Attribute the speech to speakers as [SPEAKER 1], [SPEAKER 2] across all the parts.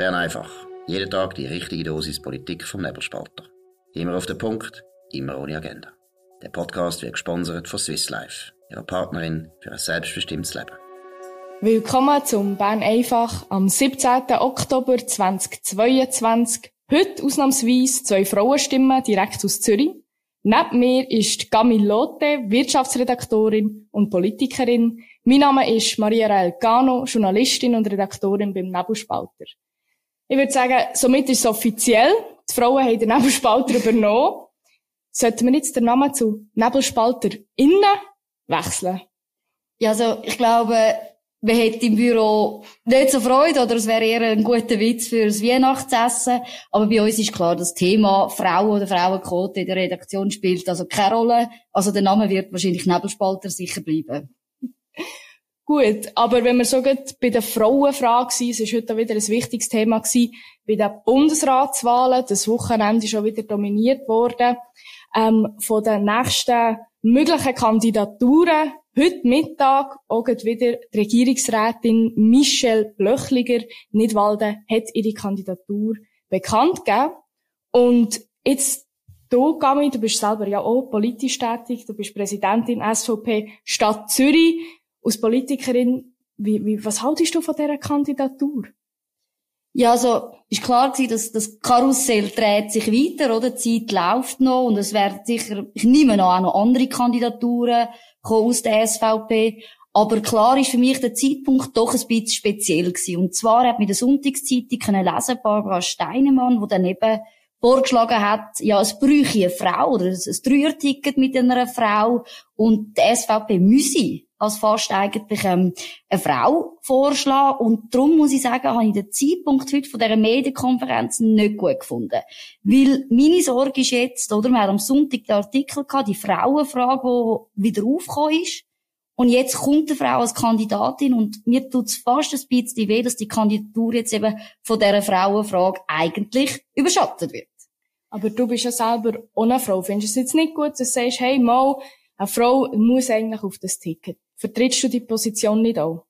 [SPEAKER 1] Bern einfach. Jeden Tag die richtige Dosis Politik vom Nebelspalter. Immer auf den Punkt, immer ohne Agenda. Der Podcast wird gesponsert von Swiss Life, ihrer Partnerin für ein selbstbestimmtes Leben.
[SPEAKER 2] Willkommen zum Bern einfach am 17. Oktober 2022. Heute ausnahmsweise zwei Frauenstimmen direkt aus Zürich. Neben mir ist Camille Lotte, Wirtschaftsredaktorin und Politikerin. Mein Name ist Maria Rael Gano, Journalistin und Redaktorin beim Nebelspalter. Ich würde sagen, somit ist es offiziell. Die Frauen haben den Nebelspalter übernommen. Sollten wir jetzt den Namen zu Nebelspalter innen wechseln?
[SPEAKER 3] Ja, also, ich glaube, man hätte im Büro nicht so Freude oder es wäre eher ein guter Witz fürs Weihnachtsessen. Aber bei uns ist klar, das Thema Frau oder Frauenquote in der Redaktion spielt also keine Rolle. Also der Name wird wahrscheinlich Nebelspalter sicher bleiben.
[SPEAKER 2] Gut, aber wenn wir so bei der Frauenfrage sind, es ist heute wieder ein wichtiges Thema gewesen, bei den Bundesratswahlen, das Wochenende ist schon wieder dominiert worden, ähm, von den nächsten möglichen Kandidaturen. Heute Mittag auch wieder die Regierungsrätin Michelle Blöchliger Nidwalden hat ihre Kandidatur bekannt gegeben. Und jetzt Du, Gami, du bist selber ja auch politisch tätig, du bist Präsidentin SVP Stadt Zürich als Politikerin, wie, wie, was haltest du von dieser Kandidatur?
[SPEAKER 3] Ja, also, ist klar gewesen, dass das Karussell dreht sich weiter, oder? Die Zeit läuft noch und es werden sicher, ich nehme noch auch noch andere Kandidaturen aus der SVP. Aber klar ist für mich der Zeitpunkt doch ein bisschen speziell gewesen. Und zwar hat mir der Sonntagszeitung lesen, Barbara Steinemann, wo dann eben vorgeschlagen hat, ja, es bräuchte eine Frau oder ein Dreierticket mit einer Frau und die SVP müsse als fast eigentlich ähm, eine Frau vorschlagen. Und darum muss ich sagen, habe ich den Zeitpunkt heute von dieser Medienkonferenz nicht gut gefunden. Weil meine Sorge ist jetzt, oder, wir haben am Sonntag den Artikel gehabt, die Frauenfrage, die wieder aufgekommen ist. Und jetzt kommt eine Frau als Kandidatin und mir tut es fast ein bisschen weh, dass die Kandidatur jetzt eben von dieser Frauenfrage eigentlich überschattet wird.
[SPEAKER 2] Aber du bist ja selber ohne Frau. Findest du es jetzt nicht gut, dass du sagst, hey, mal, eine Frau muss eigentlich auf das Ticket? Vertrittst du die Position nicht auch?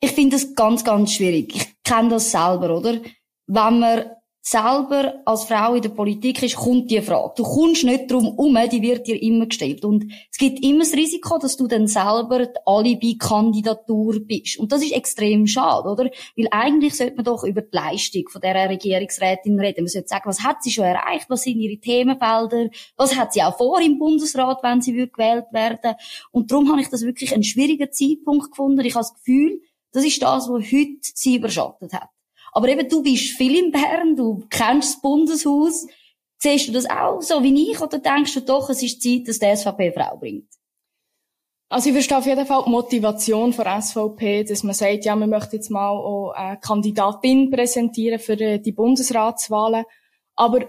[SPEAKER 3] Ich finde das ganz, ganz schwierig. Ich kenne das selber, oder? Wenn man selber als Frau in der Politik ist, kommt die Frage. Du kommst nicht drum um, die wird dir immer gestellt. Und es gibt immer das Risiko, dass du dann selber die Alibi-Kandidatur bist. Und das ist extrem schade, oder? Weil eigentlich sollte man doch über die Leistung von dieser Regierungsrätin reden. Man sollte sagen, was hat sie schon erreicht? Was sind ihre Themenfelder? Was hat sie auch vor im Bundesrat, wenn sie gewählt werden? Und darum habe ich das wirklich einen schwierigen Zeitpunkt gefunden. Ich habe das Gefühl, das ist das, was heute sie überschattet hat. Aber eben, du bist viel in Bern, du kennst das Bundeshaus. Siehst du das auch so wie ich oder denkst du doch, es ist Zeit, dass die SVP Frau bringt?
[SPEAKER 2] Also ich verstehe auf jeden Fall die Motivation von SVP, dass man sagt, ja, man möchte jetzt mal auch eine Kandidatin präsentieren für äh, die Bundesratswahlen. Aber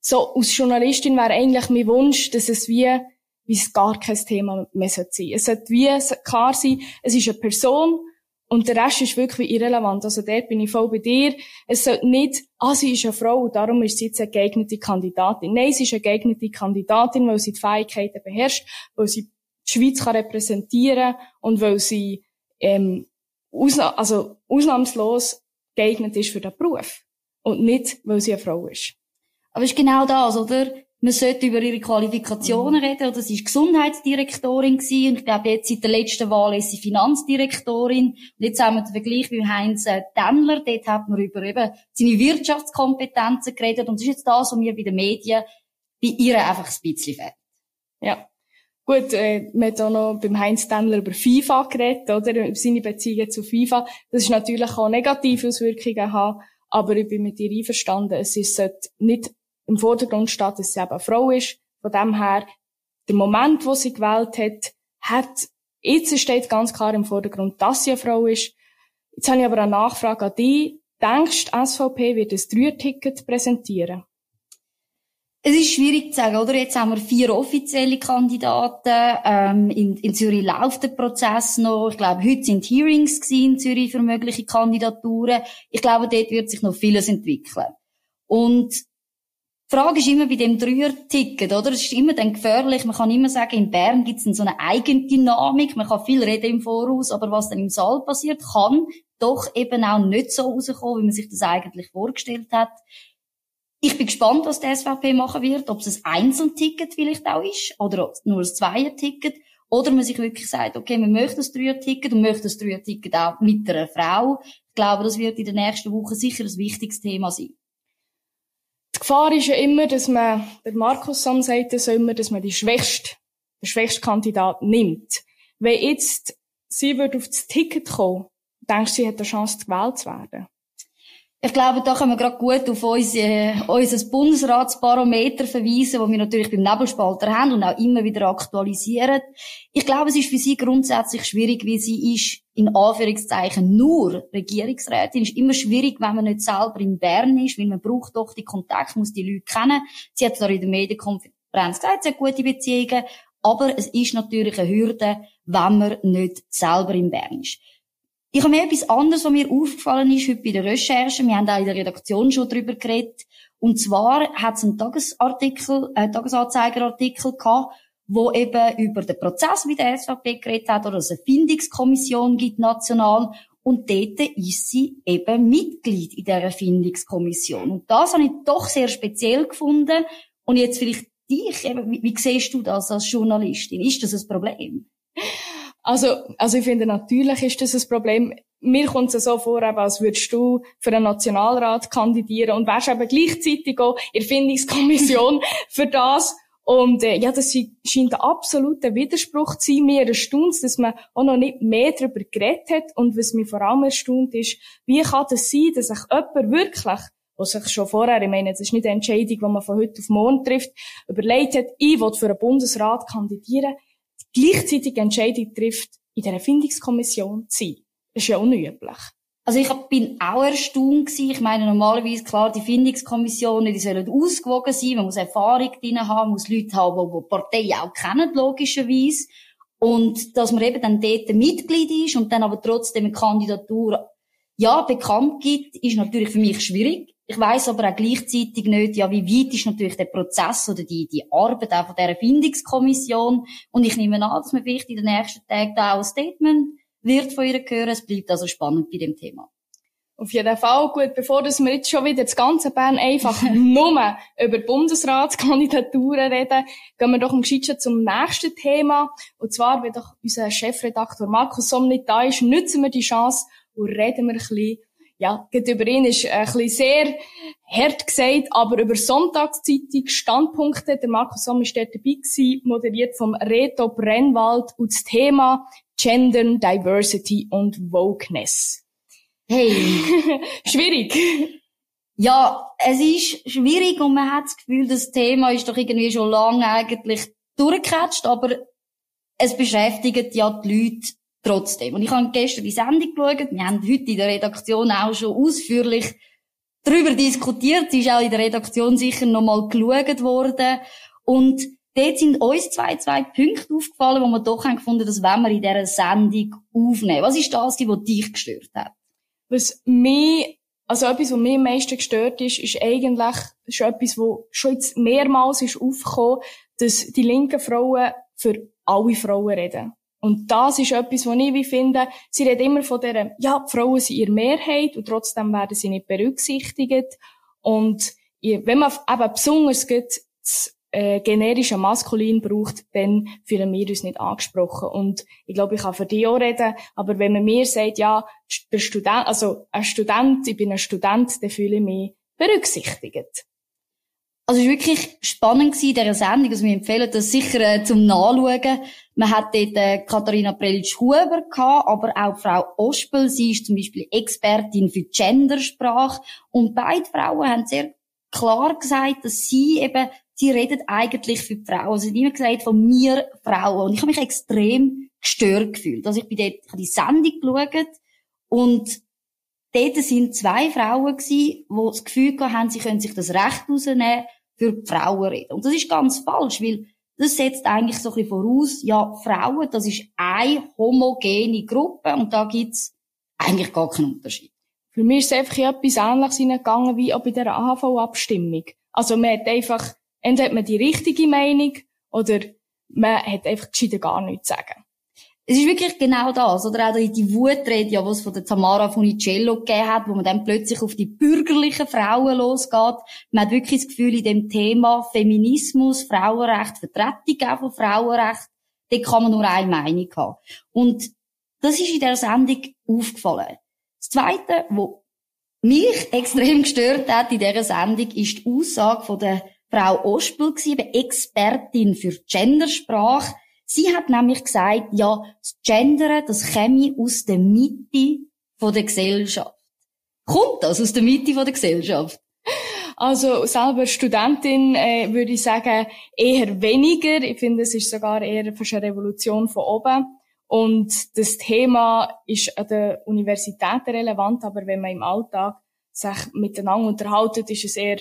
[SPEAKER 2] so als Journalistin wäre eigentlich mein Wunsch, dass es wie, wie es gar kein Thema mehr sein sollte. Es sollte wie klar sein, es ist eine Person, und der Rest ist wirklich irrelevant. Also dort bin ich voll bei dir. Es sollte nicht, ah, sie ist eine Frau, darum ist sie jetzt eine geeignete Kandidatin. Nein, sie ist eine geeignete Kandidatin, weil sie die Fähigkeiten beherrscht, weil sie die Schweiz kann repräsentieren und weil sie ähm, ausna also ausnahmslos geeignet ist für den Beruf. Und nicht, weil sie eine Frau ist.
[SPEAKER 3] Aber es ist genau das, oder? Man sollte über ihre Qualifikationen mhm. reden, oder sie ist Gesundheitsdirektorin gewesen, und ich glaube, jetzt seit der letzten Wahl ist sie Finanzdirektorin, und jetzt haben wir den Vergleich mit Heinz äh, Tendler, dort hat man über eben seine Wirtschaftskompetenzen geredet, und das ist jetzt das, was mir bei den Medien bei ihr einfach ein bisschen fehlt.
[SPEAKER 2] Ja. Gut, äh, man hat auch noch beim Heinz Tendler über FIFA geredet, oder? Über seine Beziehungen zu FIFA. Das ist natürlich auch negative Auswirkungen haben, aber ich bin mit ihr einverstanden. Es ist nicht im Vordergrund steht, dass sie eben eine Frau ist. Von dem her, der Moment, wo sie gewählt hat, hat, jetzt steht ganz klar im Vordergrund, dass sie eine Frau ist. Jetzt habe ich aber eine Nachfrage an dich. Denkst du, SVP wird ein Dreierticket präsentieren?
[SPEAKER 3] Es ist schwierig zu sagen, oder? Jetzt haben wir vier offizielle Kandidaten. Ähm, in, in Zürich läuft der Prozess noch. Ich glaube, heute sind Hearings in Zürich für mögliche Kandidaturen. Ich glaube, dort wird sich noch vieles entwickeln. Und Die Frage ist immer bei dem Dreier-Ticket, oder? Es ist immer dann gefährlich. Man kann immer sagen, in Bern gibt es so eine Eigendynamik. Man kann viel reden im Voraus, aber was dann im Saal passiert, kann doch eben auch nicht so rauskommen, wie man sich das eigentlich vorgestellt hat. Ich bin gespannt, was die SVP machen wird, ob es ein Einzelticket vielleicht auch ist oder nur ein Zweier-Ticket oder man sich wirklich sagt, okay, wir möchten das Dreier-Ticket und möchten das Dreier-Ticket auch mit einer Frau. Ich glaube, das wird in den nächsten Wochen sicher ein wichtiges Thema sein.
[SPEAKER 2] Gefahr ist ja immer, dass man, der Markus Sam sagt das immer, dass man die schwächste, den schwächsten Kandidat nimmt. Wenn jetzt sie wird auf das Ticket kommen, denkst du, sie hat eine Chance, gewählt zu werden?
[SPEAKER 3] Ich glaube, da können wir gerade gut auf unser, äh, unser Bundesratsbarometer verweisen, das wir natürlich beim Nebelspalter haben und auch immer wieder aktualisieren. Ich glaube, es ist für sie grundsätzlich schwierig, wie sie ist, in Anführungszeichen, nur Regierungsrätin. Es ist immer schwierig, wenn man nicht selber in Bern ist, weil man braucht doch die Kontakte, muss die Leute kennen. Sie hat zwar in der Medienkonferenz gesagt, sie hat gute Beziehungen, aber es ist natürlich eine Hürde, wenn man nicht selber in Bern ist. Ich habe mir etwas anderes, was mir aufgefallen ist heute bei der Recherche. Wir haben auch in der Redaktion schon darüber geredet. Und zwar hat es einen Tagesartikel, äh, Tagesanzeigerartikel gehabt, wo eben über den Prozess mit der SVP geredet hat, oder es eine Findungskommission gibt, national. Und dort ist sie eben Mitglied in dieser Findungskommission. Und das habe ich doch sehr speziell gefunden. Und jetzt vielleicht dich, eben, wie, wie siehst du das als Journalistin? Ist das ein Problem?
[SPEAKER 2] Also, also ich finde, natürlich ist das ein Problem. Mir kommt es so vor, als würdest du für einen Nationalrat kandidieren und wärst eben gleichzeitig auch in der Findungskommission für das. Und äh, ja, das scheint ein absoluter Widerspruch zu sein. Mir erstaunt dass man auch noch nicht mehr darüber geredet hat. Und was mich vor allem erstaunt ist, wie kann das sein, dass sich jemand wirklich was sich schon vorher, ich meine, das ist nicht eine Entscheidung, die man von heute auf morgen trifft, überlegt hat, ich will für einen Bundesrat kandidieren, gleichzeitig Entscheidung trifft, in der Erfindungskommission zu sein. Das ist ja unüblich.
[SPEAKER 3] Also ich bin auch erstaunt gewesen. Ich meine, normalerweise, klar, die Findungskommissionen, die sollen ausgewogen sein. Man muss Erfahrung drin haben, muss Leute haben, die die Partei auch kennen, logischerweise. Und dass man eben dann dort Mitglied ist und dann aber trotzdem eine Kandidatur, ja, bekannt gibt, ist natürlich für mich schwierig. Ich weiß aber auch gleichzeitig nicht, ja, wie weit ist natürlich der Prozess oder die, die Arbeit auch von dieser Findungskommission. Und ich nehme an, dass man vielleicht in den nächsten Tagen da auch ein Statement wird von ihr hören. Es bleibt also spannend bei dem Thema.
[SPEAKER 2] Auf jeden Fall. Gut, bevor dass wir jetzt schon wieder das ganze Bern einfach nur über Bundesratskandidaturen reden, gehen wir doch am gescheitsten zum nächsten Thema. Und zwar, wenn doch unser Chefredakteur Markus Somm nicht da ist, nutzen wir die Chance und reden wir ein bisschen ja, über ihn ist ein bisschen sehr hart gesagt, aber über Sonntagszeitung Standpunkte. Der Markus Somm ist dort dabei gewesen, moderiert vom Reto Brennwald und das Thema Gender, Diversity und Wokeness.
[SPEAKER 3] Hey.
[SPEAKER 2] schwierig.
[SPEAKER 3] Ja, es ist schwierig und man hat das Gefühl, das Thema ist doch irgendwie schon lange eigentlich durchgecatcht, aber es beschäftigt ja die Leute trotzdem. Und ich habe gestern die Sendung geschaut. Wir haben heute in der Redaktion auch schon ausführlich darüber diskutiert. Sie ist auch in der Redaktion sicher nochmal geschaut worden. Und dort sind uns zwei, zwei Punkte aufgefallen, wo wir doch haben gefunden, das wollen wir in dieser Sendung aufnehmen. Was ist das, was dich gestört hat?
[SPEAKER 2] Was mich, also etwas, was mich am meisten gestört ist, ist eigentlich schon etwas, was schon jetzt mehrmals ist aufgekommen, dass die linken Frauen für alle Frauen reden. Und das ist etwas, was ich wie finde, sie redet immer von der, ja, die Frauen sind ihre Mehrheit und trotzdem werden sie nicht berücksichtigt. Und wenn man eben besonders das äh, generische Maskulin braucht, dann fühlen wir uns nicht angesprochen. Und ich glaube, ich kann für die auch reden, aber wenn man mir sagt, ja, der Student, also ein Student, ich bin ein Student, dann fühle ich mich berücksichtigt.
[SPEAKER 3] Also es war wirklich spannend gewesen, dieser Sendung. Also wir empfehlen das sicher äh, zum Nachschauen. Man hat dort äh, Katharina Prelitsch-Huber gehabt, aber auch Frau Ospel. Sie ist zum Beispiel Expertin für Gendersprache. Und beide Frauen haben sehr klar gesagt, dass sie eben, sie redet eigentlich für die Frauen. Sie haben immer gesagt, von mir Frauen. Und ich habe mich extrem gestört gefühlt. Also ich bin dort, ich habe die Sendung geschaut und dort sind zwei Frauen gewesen, die das Gefühl haben, sie können sich das Recht rausnehmen, für die Frauen reden. Und das ist ganz falsch, weil das setzt eigentlich so ein bisschen voraus, ja, Frauen, das ist eine homogene Gruppe und da gibt's eigentlich gar keinen Unterschied.
[SPEAKER 2] Für mich ist es einfach etwas Ähnliches hineingegangen wie auch bei der AHV-Abstimmung. Also man hat einfach, entweder hat man die richtige Meinung oder man hat einfach gescheiter gar nichts zu sagen.
[SPEAKER 3] Es ist wirklich genau das, oder auch die Wutrede, ja, was von der Tamara Funicello gegeben hat, wo man dann plötzlich auf die bürgerlichen Frauen losgeht. Man hat wirklich das Gefühl, in dem Thema Feminismus, Frauenrecht, Vertretung auch von Frauenrecht, da kann man nur eine Meinung haben. Und das ist in der Sendung aufgefallen. Das Zweite, was mich extrem gestört hat in dieser Sendung, ist die Aussage von der Frau Ospel, Expertin für Gendersprache. Sie hat nämlich gesagt, ja, das Gendern, das käme aus der Mitte der Gesellschaft. Kommt das aus der Mitte der Gesellschaft?
[SPEAKER 2] Also selber Studentin äh, würde ich sagen eher weniger. Ich finde, es ist sogar eher eine Revolution von oben. Und das Thema ist an der Universität relevant, aber wenn man im Alltag sich miteinander unterhalten, ist es eher,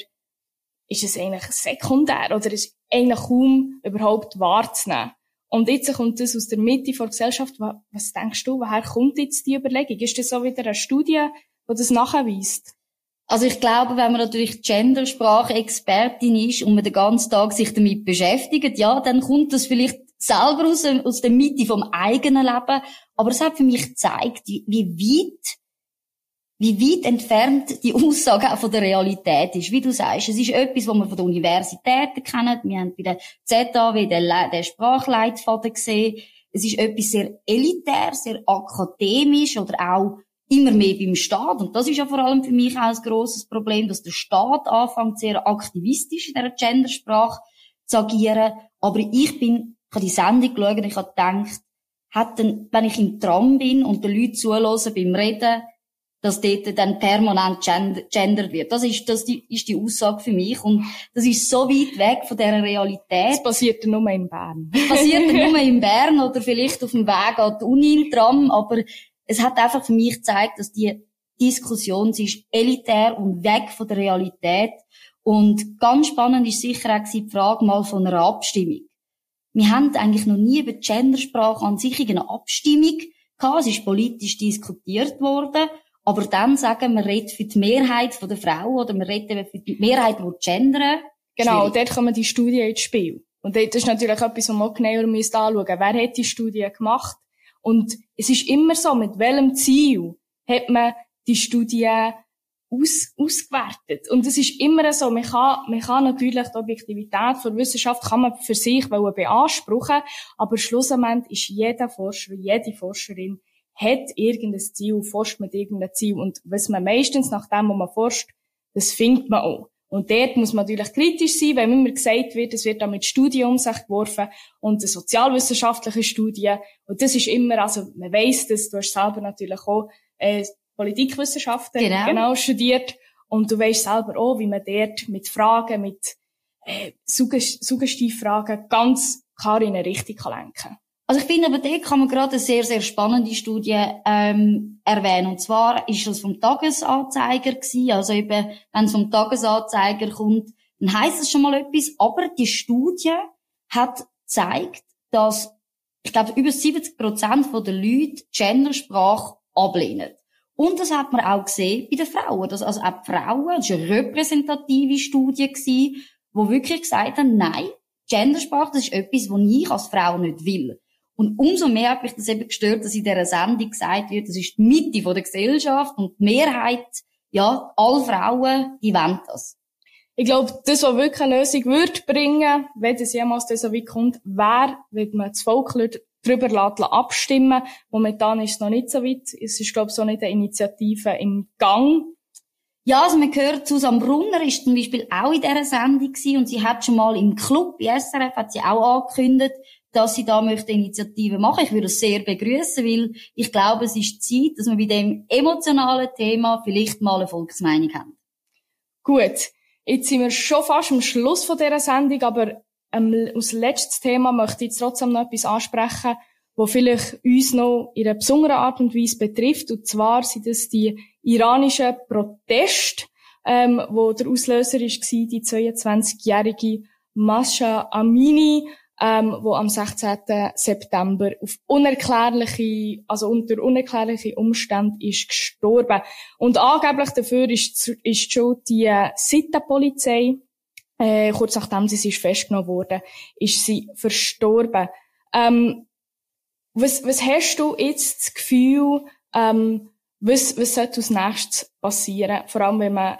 [SPEAKER 2] ist es eigentlich sekundär oder ist eigentlich kaum überhaupt wahrzunehmen. Und jetzt kommt das aus der Mitte der Gesellschaft. Was denkst du, woher kommt jetzt die Überlegung? Ist das so wieder eine Studie, die das nachweist?
[SPEAKER 3] Also ich glaube, wenn man natürlich Gendersprache-Expertin ist und man den ganzen Tag sich damit beschäftigt, ja, dann kommt das vielleicht selber aus, aus der Mitte vom eigenen Leben. Aber es hat für mich gezeigt, wie, wie weit wie weit entfernt die Aussage auch von der Realität ist. Wie du sagst, es ist etwas, was wir von der Universität kennen. Wir haben bei der ZAW den, den Sprachleitfaden gesehen. Es ist etwas sehr elitär, sehr akademisch oder auch immer mehr beim Staat. Und das ist ja vor allem für mich auch ein grosses Problem, dass der Staat anfängt, sehr aktivistisch in dieser Gendersprache zu agieren. Aber ich bin, ich habe die Sendung geschaut und ich habe gedacht, hat denn, wenn ich im Tram bin und den Leuten zuhöre beim Reden, dass dort dann permanent gendert wird. Das ist, das ist die Aussage für mich. Und das ist so weit weg von dieser Realität. Das
[SPEAKER 2] passiert nur in Bern.
[SPEAKER 3] Das passiert nur in Bern oder vielleicht auf dem Weg an die Uni Tram. Aber es hat einfach für mich gezeigt, dass die Diskussion, sie ist elitär und weg von der Realität. Und ganz spannend ist sicher auch die Frage mal von einer Abstimmung. Wir haben eigentlich noch nie über die Gendersprache an sich eine Abstimmung gehabt. Es ist politisch diskutiert worden. Aber dann sagen wir, reden für die Mehrheit der Frauen oder wir reden für die Mehrheit, die gendern.
[SPEAKER 2] Genau, Schwierig. dort kommen die Studien ins Spiel. Und das ist natürlich etwas, was man genauer anschauen müsste. Wer hat die Studie gemacht? Und es ist immer so, mit welchem Ziel hat man die Studie aus, ausgewertet. Und es ist immer so, man kann, man kann natürlich die Objektivität von Wissenschaft kann man für sich beanspruchen, aber schlussendlich ist jeder Forscher, jede Forscherin hat irgendein Ziel, forscht mit irgendeinem Ziel. Und was man meistens nach dem, wo man forscht, das findet man auch. Und dort muss man natürlich kritisch sein, wenn immer gesagt wird, es wird da mit Studien um sich geworfen und eine sozialwissenschaftliche Studie. Und das ist immer, also man weiss das, du hast selber natürlich auch äh, Politikwissenschaften genau. genau studiert und du weißt selber auch, wie man dort mit Fragen, mit äh, Suggestivfragen ganz klar in eine Richtung lenken kann.
[SPEAKER 3] Also ich finde aber, da kann man gerade eine sehr, sehr spannende Studie ähm, erwähnen. Und zwar ist das vom Tagesanzeiger gewesen. Also eben, wenn es vom Tagesanzeiger kommt, dann heißt es schon mal etwas. Aber die Studie hat gezeigt, dass, ich glaube, über 70 Prozent der Leute Gendersprache ablehnen. Und das hat man auch gesehen bei den Frauen. Das, also auch die Frauen, das war eine repräsentative Studie gewesen, wo wirklich gesagt haben, nein, Gendersprache, das ist etwas, was ich als Frau nicht will. Und umso mehr hat mich das eben gestört, dass in dieser Sendung gesagt wird, das ist die Mitte der Gesellschaft und die Mehrheit, ja, alle Frauen, die wollen das.
[SPEAKER 2] Ich glaube, das, was wirklich eine Lösung würde bringen, wenn es jemals so weit kommt, wäre, wenn man das Volk darüber lassen, abstimmen. Momentan ist es noch nicht so weit. Es ist, glaube ich, so nicht eine Initiative im Gang.
[SPEAKER 3] Ja, also man gehört, Susanne Brunner ist zum Beispiel auch in dieser Sendung gewesen und sie hat schon mal im Club, bei SRF, hat sie auch angekündigt, dass sie da möchte Initiativen machen. Ich würde es sehr begrüßen, weil ich glaube, es ist Zeit, dass wir bei dem emotionalen Thema vielleicht mal eine Volksmeinung haben.
[SPEAKER 2] Gut. Jetzt sind wir schon fast am Schluss von dieser Sendung, aber ähm, als letztes Thema möchte ich trotzdem noch etwas ansprechen, wo vielleicht uns noch in einer besonderen Art und Weise betrifft. Und zwar sind das die iranischen Proteste, ähm, wo der Auslöser ist, die 22-jährige Masha Amini, ähm, wo am 16. September auf unerklärliche, also unter unerklärliche Umständen ist gestorben. Und angeblich dafür ist, ist schon die Sittenpolizei äh, kurz nachdem sie ist festgenommen wurde, ist sie verstorben. Ähm, was, was hast du jetzt das Gefühl, ähm, was, was sollte als nächstes passieren? Vor allem, wenn man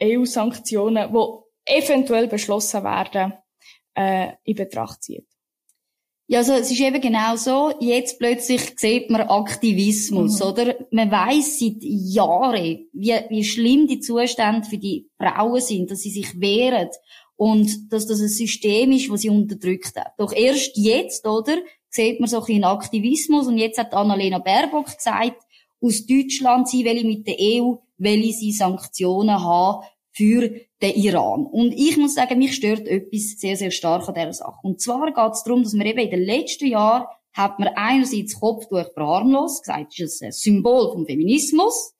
[SPEAKER 2] die EU-Sanktionen, die eventuell beschlossen werden, äh, in Betracht zieht.
[SPEAKER 3] Ja, also es ist eben genau so. Jetzt plötzlich sieht man Aktivismus, mhm. oder? Man weiß seit Jahren, wie, wie schlimm die Zustände für die Frauen sind, dass sie sich wehren und dass das ein System ist, das sie unterdrückt hat. Doch erst jetzt, oder, sieht man so ein bisschen Aktivismus und jetzt hat Annalena Baerbock gesagt, aus Deutschland, sie will mit der EU, will sie Sanktionen haben für den Iran. Und ich muss sagen, mich stört etwas sehr, sehr stark an dieser Sache. Und zwar geht es darum, dass man eben in den letzten Jahren hat man einerseits Kopftuch verharmlost, gesagt, das ist ein Symbol vom Feminismus.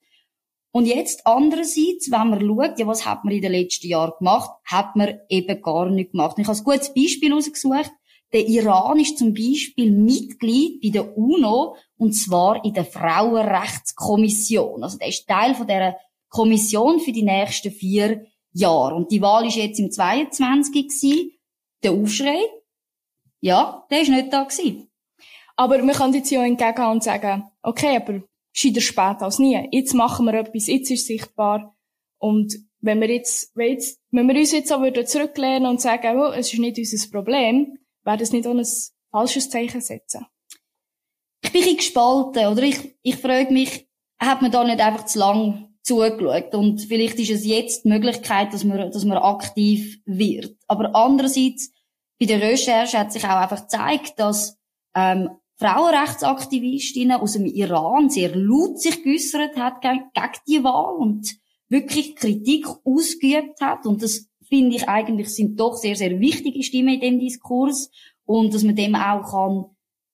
[SPEAKER 3] Und jetzt andererseits, wenn man schaut, ja, was hat man in den letzten Jahren gemacht, hat man eben gar nicht gemacht. Und ich habe ein gutes Beispiel ausgesucht. Der Iran ist zum Beispiel Mitglied bei der UNO, und zwar in der Frauenrechtskommission. Also der ist Teil von der Kommission für die nächsten vier Jahre. Und die Wahl ist jetzt im 22. gewesen. Der Aufschrei, ja, der ist nicht da gewesen.
[SPEAKER 2] Aber man kann jetzt ja entgegen und sagen, okay, aber scheiter spät als nie. Jetzt machen wir etwas, jetzt ist sichtbar. Und wenn wir jetzt, wenn, jetzt, wenn wir uns jetzt auch wieder zurücklehnen und sagen, oh, es ist nicht unser Problem, wäre das nicht auch ein falsches Zeichen setzen?
[SPEAKER 3] Ich bin ein gespalten, oder? Ich, ich frage mich, hat man da nicht einfach zu lang zugeschaut. Und vielleicht ist es jetzt die Möglichkeit, dass man, dass man aktiv wird. Aber andererseits, bei der Recherche hat sich auch einfach gezeigt, dass ähm, Frauenrechtsaktivistinnen aus dem Iran sehr laut sich geäussert hat gegen, gegen die Wahl und wirklich Kritik ausgeübt hat. Und das finde ich eigentlich sind doch sehr, sehr wichtige Stimmen in dem Diskurs. Und dass man dem auch kann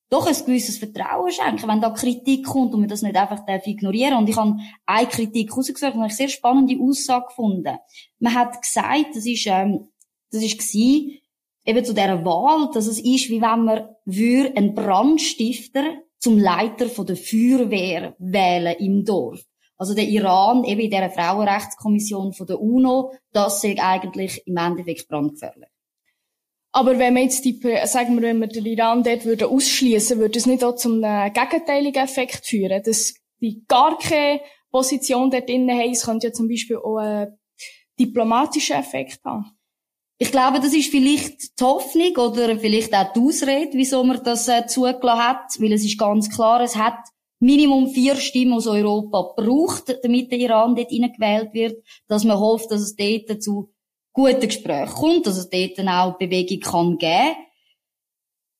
[SPEAKER 3] doch ein gewisses Vertrauen schenken, wenn da Kritik kommt und man das nicht einfach darf ignorieren Und ich habe eine Kritik rausgesucht und eine sehr spannende Aussage gefunden. Man hat gesagt, das ist, ähm, das ist gewesen, eben zu dieser Wahl, dass es ist, wie wenn man würde einen Brandstifter zum Leiter von der Feuerwehr wählen im Dorf. Also der Iran, eben in dieser Frauenrechtskommission von der UNO, das ist eigentlich im Endeffekt brandgefährlich.
[SPEAKER 2] Aber wenn man jetzt die, sagen wir, wenn wir den Iran dort würde ausschließen, würde es nicht auch zum gegenteiligen Effekt führen, dass die gar keine Position dort drinnen haben. Es könnte ja zum Beispiel auch einen diplomatischen Effekt haben.
[SPEAKER 3] Ich glaube, das ist vielleicht die Hoffnung oder vielleicht auch die Ausrede, wieso man das äh, zugelassen hat, weil es ist ganz klar, es hat Minimum vier Stimmen aus Europa braucht, damit der Iran dort gewählt wird, dass man hofft, dass es dort zu guten Gespräch kommt, dass es dort dann auch Bewegung kann geben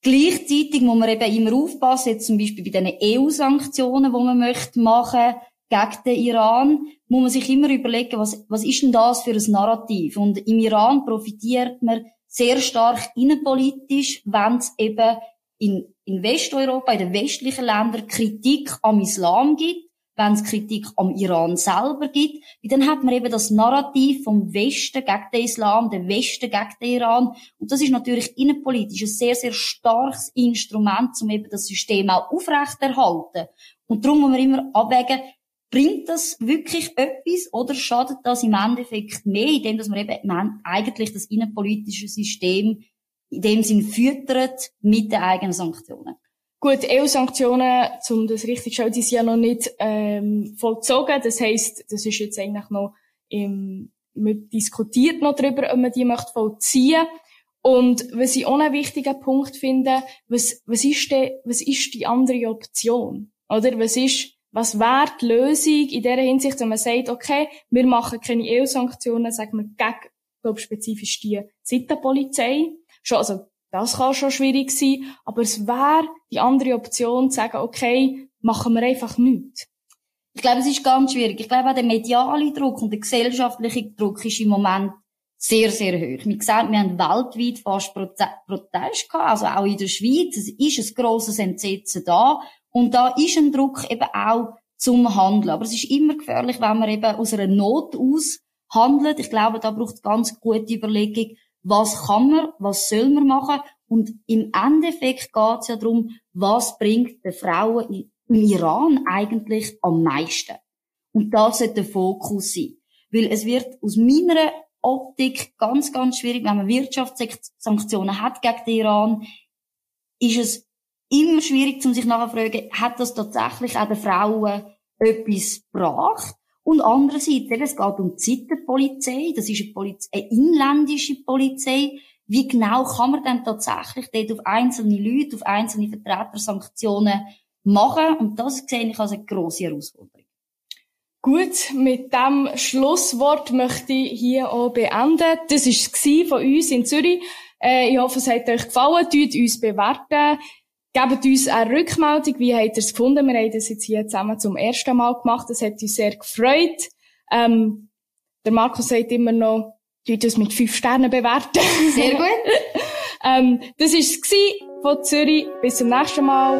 [SPEAKER 3] Gleichzeitig muss man eben immer aufpassen, jetzt zum Beispiel bei diesen EU-Sanktionen, die man möchte machen gegen den Iran, muss man sich immer überlegen, was, was ist denn das für ein Narrativ? Und im Iran profitiert man sehr stark innenpolitisch, wenn es eben in, in Westeuropa, in den westlichen Ländern Kritik am Islam gibt wenn es Kritik am Iran selber gibt, dann hat man eben das Narrativ vom Westen gegen den Islam, der Westen gegen den Iran. Und das ist natürlich innenpolitisch ein sehr, sehr starkes Instrument, um eben das System auch aufrechterhalten. Und darum muss man immer abwägen, bringt das wirklich etwas oder schadet das im Endeffekt mehr, indem dass man eben eigentlich das innenpolitische System in dem Sinn füttert mit den eigenen Sanktionen.
[SPEAKER 2] Gut, EU-Sanktionen, um das richtig zu stellen, die sind ja noch nicht ähm, vollzogen. Das heisst, das ist jetzt eigentlich noch im, man diskutiert noch darüber, ob man die möchte vollziehen Und was ich auch einen wichtigen Punkt finde, was, was ist denn, was ist die andere Option? Oder was ist, was wäre die Lösung in der Hinsicht, wenn man sagt, okay, wir machen keine EU-Sanktionen, sagen wir gegen, glaube spezifisch die Sittenpolizei. Schon, also das kann schon schwierig sein, aber es wäre die andere Option zu sagen, okay, machen wir einfach nichts.
[SPEAKER 3] Ich glaube, es ist ganz schwierig. Ich glaube, auch der mediale Druck und der gesellschaftliche Druck ist im Moment sehr, sehr hoch. Wie gesagt, wir haben weltweit fast Protest gehabt, also auch in der Schweiz. Es ist ein grosses Entsetzen da. Und da ist ein Druck eben auch zum Handeln. Aber es ist immer gefährlich, wenn man eben aus einer Not aus handelt. Ich glaube, da braucht es ganz gute Überlegung, was kann man, was soll man machen und im Endeffekt geht es ja darum, was bringt den Frauen im Iran eigentlich am meisten. Und das sollte der Fokus sein. Weil es wird aus meiner Optik ganz, ganz schwierig. Wenn man Wirtschaftssanktionen hat gegen den Iran, ist es immer schwierig, sich nachzufragen, hat das tatsächlich auch den Frauen etwas gebracht? Und andererseits, es geht um die Zitterpolizei, das ist eine, Polizei, eine inländische Polizei. Wie genau kann man denn tatsächlich dort auf einzelne Leute, auf einzelne Vertreter Sanktionen machen? Und das sehe ich als eine grosse Herausforderung.
[SPEAKER 2] Gut, mit dem Schlusswort möchte ich hier auch beenden. Das war es von uns in Zürich. Äh, ich hoffe, es hat euch gefallen. Tut uns bewerten. Gebt uns eine Rückmeldung. Wie habt ihr es gefunden? Wir haben das jetzt hier zusammen zum ersten Mal gemacht. Das hat uns sehr gefreut. Ähm, der Markus sagt immer noch, tut uns mit fünf Sternen bewerten.
[SPEAKER 3] Sehr gut.
[SPEAKER 2] ähm, das war es von Zürich. Bis zum nächsten Mal.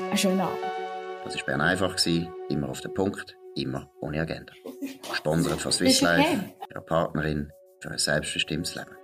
[SPEAKER 2] Einen schönen Abend.
[SPEAKER 1] Das war Bern einfach. Immer auf den Punkt. Immer ohne Agenda. Gesponsert von Swiss Life, ihrer Partnerin für ein selbstbestimmtes Leben.